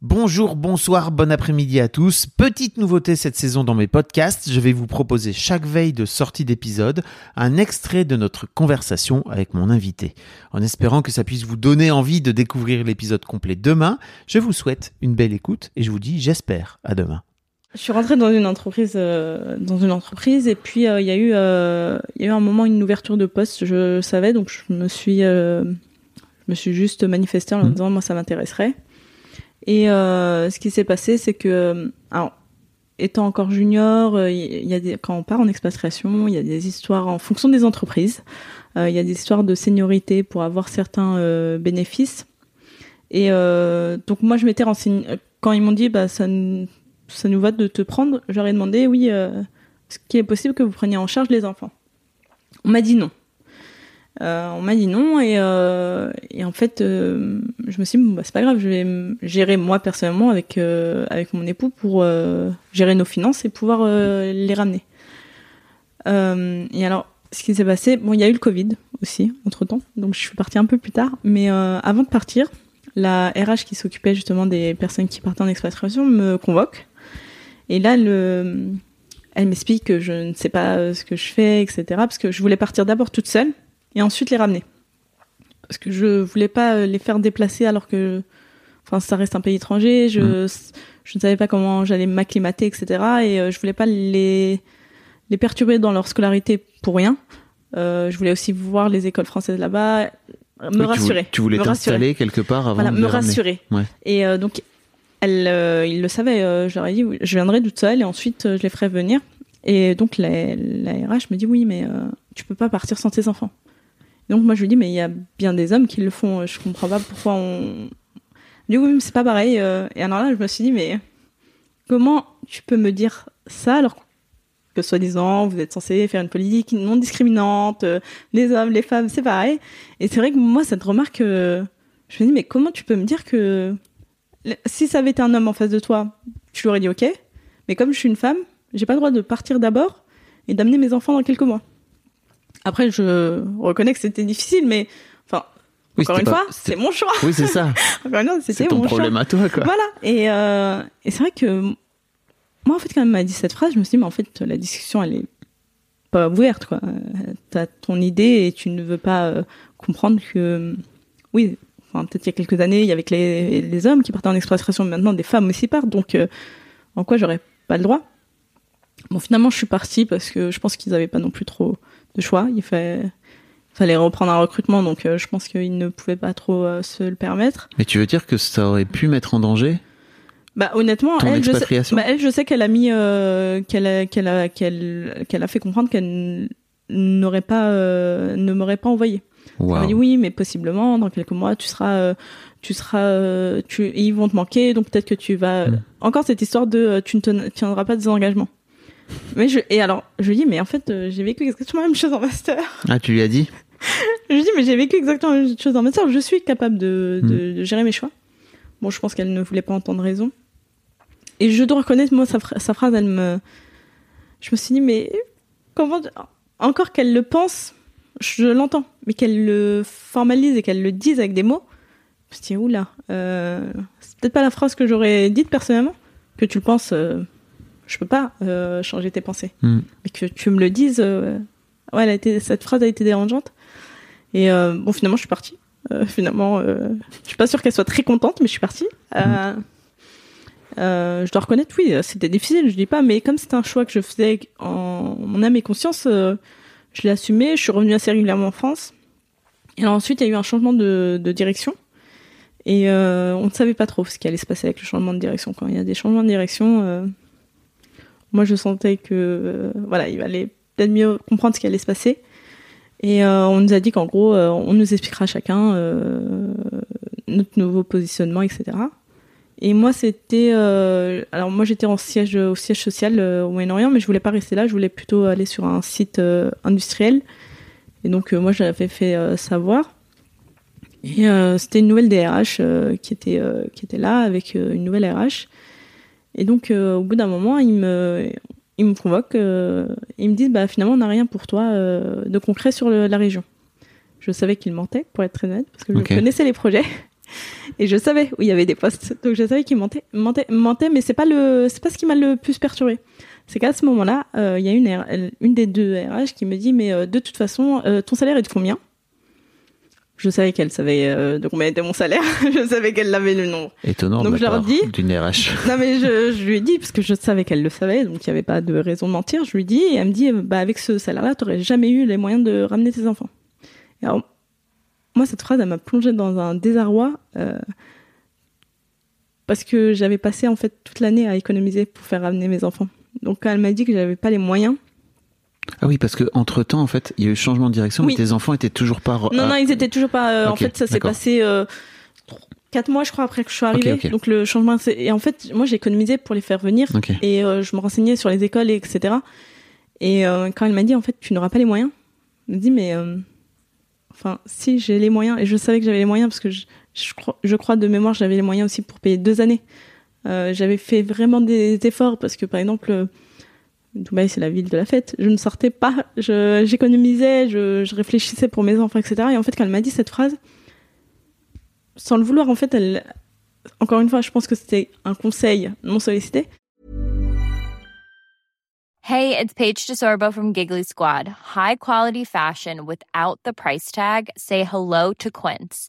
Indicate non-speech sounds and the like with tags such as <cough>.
Bonjour, bonsoir, bon après-midi à tous. Petite nouveauté cette saison dans mes podcasts, je vais vous proposer chaque veille de sortie d'épisode un extrait de notre conversation avec mon invité. En espérant que ça puisse vous donner envie de découvrir l'épisode complet demain, je vous souhaite une belle écoute et je vous dis j'espère à demain. Je suis rentrée dans une entreprise, euh, dans une entreprise, et puis euh, il y a eu, euh, il y a eu un moment une ouverture de poste. Je savais, donc je me suis, je me suis juste manifestée en Mhm. disant moi ça m'intéresserait. Et euh, ce qui s'est passé, c'est que, alors, étant encore junior, euh, il y a des, quand on part en expatriation, il y a des histoires en fonction des entreprises. Euh, il y a des histoires de seniorité pour avoir certains euh, bénéfices. Et euh, donc moi, je m'étais renseignée quand ils m'ont dit, bah ça, ça nous va de te prendre. Ai demandé, oui, euh, est-ce qu'il est possible que vous preniez en charge les enfants On m'a dit non. Euh, on m'a dit non et, euh, en fait euh, je me suis dit bon, bah, c'est pas grave je vais gérer moi personnellement avec avec mon époux pour gérer nos finances et pouvoir les ramener. Et alors ce qui s'est passé bon il y a eu le covid aussi entre temps donc je suis partie un peu plus tard mais avant de partir la RH qui s'occupait justement des personnes qui partaient en expatriation me convoque. Et là le elle m'explique que je ne sais pas ce que je fais etc parce que je voulais partir d'abord toute seule et ensuite les ramener. Parce que je voulais pas euh, les faire déplacer alors que, enfin, ça reste un pays étranger. Je, je ne savais pas comment j'allais m'acclimater, etc. Et euh, je voulais pas les les perturber dans leur scolarité pour rien. Euh, je voulais aussi voir les écoles françaises là-bas, me Oui, rassurer. Tu voulais t'installer quelque part avant Voilà, de me rassurer. Ouais. Et euh, donc, elle, euh, il le savait. euh, je leur ai dit, je viendrai toute seule et ensuite je les ferai venir. Et donc la, la RH me dit, oui, mais tu peux pas partir sans tes enfants. Donc moi je lui dis, mais il y a bien des hommes qui le font. Je comprends pas pourquoi on. Elle dit oui, c'est pas pareil. euh. Et alors là, je me suis dit, mais comment tu peux me dire ça alors que soi-disant vous êtes censé faire une politique non discriminante, euh, les hommes, les femmes, c'est pareil. Et c'est vrai que moi cette remarque, euh, je me dis mais comment tu peux me dire que si ça avait été un homme en face de toi, tu lui aurais dit ok, mais comme je suis une femme, j'ai pas le droit de partir d'abord et d'amener mes enfants dans quelques mois. Après, je reconnais que c'était difficile, mais enfin, Oui, encore une pas- fois, c'est mon choix. Oui, c'est ça. <laughs> Encore une fois, c'est c'était ton mon problème choix. à toi, quoi. Voilà. Et, euh, et c'est vrai que moi, en fait, quand elle m'a dit cette phrase, je me suis dit, mais en fait, la discussion, elle est pas ouverte, quoi. T'as ton idée et tu ne veux pas euh, comprendre que, oui, enfin, peut-être il y a quelques années, il y avait que les, les hommes qui partaient en exploitation, mais maintenant des femmes aussi partent, donc euh, en quoi j'aurais pas le droit? Bon, finalement, je suis partie parce que je pense qu'ils avaient pas non plus trop de choix. Il fallait, fallait reprendre un recrutement, donc euh, je pense qu'ils ne pouvaient pas trop euh, se le permettre. Mais tu veux dire que ça aurait pu mettre en danger Bah honnêtement, Ton elle je, sais, expatriation bah, elle, je sais qu'elle a mis, euh, qu'elle a, qu'elle a, qu'elle, qu'elle a fait comprendre qu'elle n'aurait pas, ne m'aurait pas envoyé. Elle m'a dit oui, mais possiblement dans quelques mois, tu seras, tu seras, tu, ils vont te manquer, donc peut-être que tu vas. Mm. Encore cette histoire de, tu ne tiendras pas des engagements. Mais je, et alors, je lui dis, mais en fait, euh, j'ai vécu exactement la même chose en master. Ah, tu lui as dit? Je lui dis, mais j'ai vécu exactement la même chose en master. Je suis capable de, Mm. de, de gérer mes choix. Bon, je pense qu'elle ne voulait pas entendre raison. Et je dois reconnaître, moi, sa phrase, elle me. Je me suis dit, mais comment. Encore qu'elle le pense, je l'entends. Mais qu'elle le formalise et qu'elle le dise avec des mots, je me suis dit, oula, euh, c'est peut-être pas la phrase que j'aurais dite personnellement. Que tu le penses, euh, je peux pas euh, changer tes pensées. Hmm. Mais que tu me le dises, euh, ouais, elle a été, cette phrase a été dérangeante. Et euh, bon, finalement, je suis partie. Finalement, je suis pas sûre qu'elle soit très contente, mais je suis partie. Euh, je dois reconnaître, oui, c'était difficile, je dis pas, mais comme c'était un choix que je faisais en mon âme et conscience, je l'ai assumé. Je suis revenue assez régulièrement en France. Et alors ensuite, il y a eu un changement de, de direction. Et on ne savait pas trop ce qui allait se passer avec le changement de direction. Quand il y a des changements de direction, moi je sentais que euh, voilà, il allait peut-être mieux comprendre ce qui allait se passer. Et on nous a dit qu'en gros, on nous expliquera chacun notre nouveau positionnement, etc. Et moi, c'était. Euh, alors, moi, j'étais en siège, au siège social euh, au Moyen-Orient, mais je voulais pas rester là. Je voulais plutôt aller sur un site euh, industriel. Et donc, moi, j'avais fait savoir. Et c'était une nouvelle DRH qui, était, qui était là avec une nouvelle RH. Et donc, au bout d'un moment, il me, il me convoque. ils me disent bah, finalement, on n'a rien pour toi de concret sur la région. Je savais qu'il mentait, pour être très honnête, parce que je connaissais les projets. Et je savais où il y avait des postes. Donc je savais qu'il mentait, mentait, mentait, mais c'est pas le, c'est pas ce qui m'a le plus perturbé. C'est qu'à ce moment-là, euh, il y a une, une des deux RH qui me dit, mais euh, de toute façon, euh, ton salaire est de combien? Je savais qu'elle savait de combien était mon salaire. <laughs> je savais qu'elle avait le nom. Étonnant. Donc je leur dis. D'une RH. <laughs> non mais je, je, lui ai dit parce que je savais qu'elle le savait, donc il n'y avait pas de raison de mentir. Je lui dis et elle me dit, bah avec ce salaire-là, tu n'aurais jamais eu les moyens de ramener tes enfants. Et alors moi, cette phrase, elle m'a plongée dans un désarroi euh, parce que j'avais passé en fait toute l'année à économiser pour faire ramener mes enfants. Donc quand elle m'a dit que j'avais pas les moyens. Ah oui, parce que entre temps, en fait, il y a eu changement de direction, mais tes enfants étaient toujours pas. Non, non, ils étaient toujours pas. Euh, en fait, ça s'est passé euh, quatre mois, je crois, après que je suis arrivée. Donc le changement, et en fait, moi, j'ai économisé pour les faire venir, et je me renseignais sur les écoles, etc. Et quand elle m'a dit, en fait, tu n'auras pas les moyens, elle me dit, mais Enfin, si j'ai les moyens, et je savais que j'avais les moyens parce que je, je, crois, de mémoire, j'avais les moyens aussi pour payer deux années. Euh, j'avais fait vraiment des efforts parce que par exemple, Dubaï c'est la ville de la fête. Je ne sortais pas, j'économisais, je, réfléchissais pour mes enfants, etc. Et en fait, quand elle m'a dit cette phrase, sans le vouloir, en fait, elle, encore une fois, je pense que c'était un conseil non sollicité. Hey, it's Paige DeSorbo from Giggly Squad. High quality fashion without the price tag. Say hello to Quince.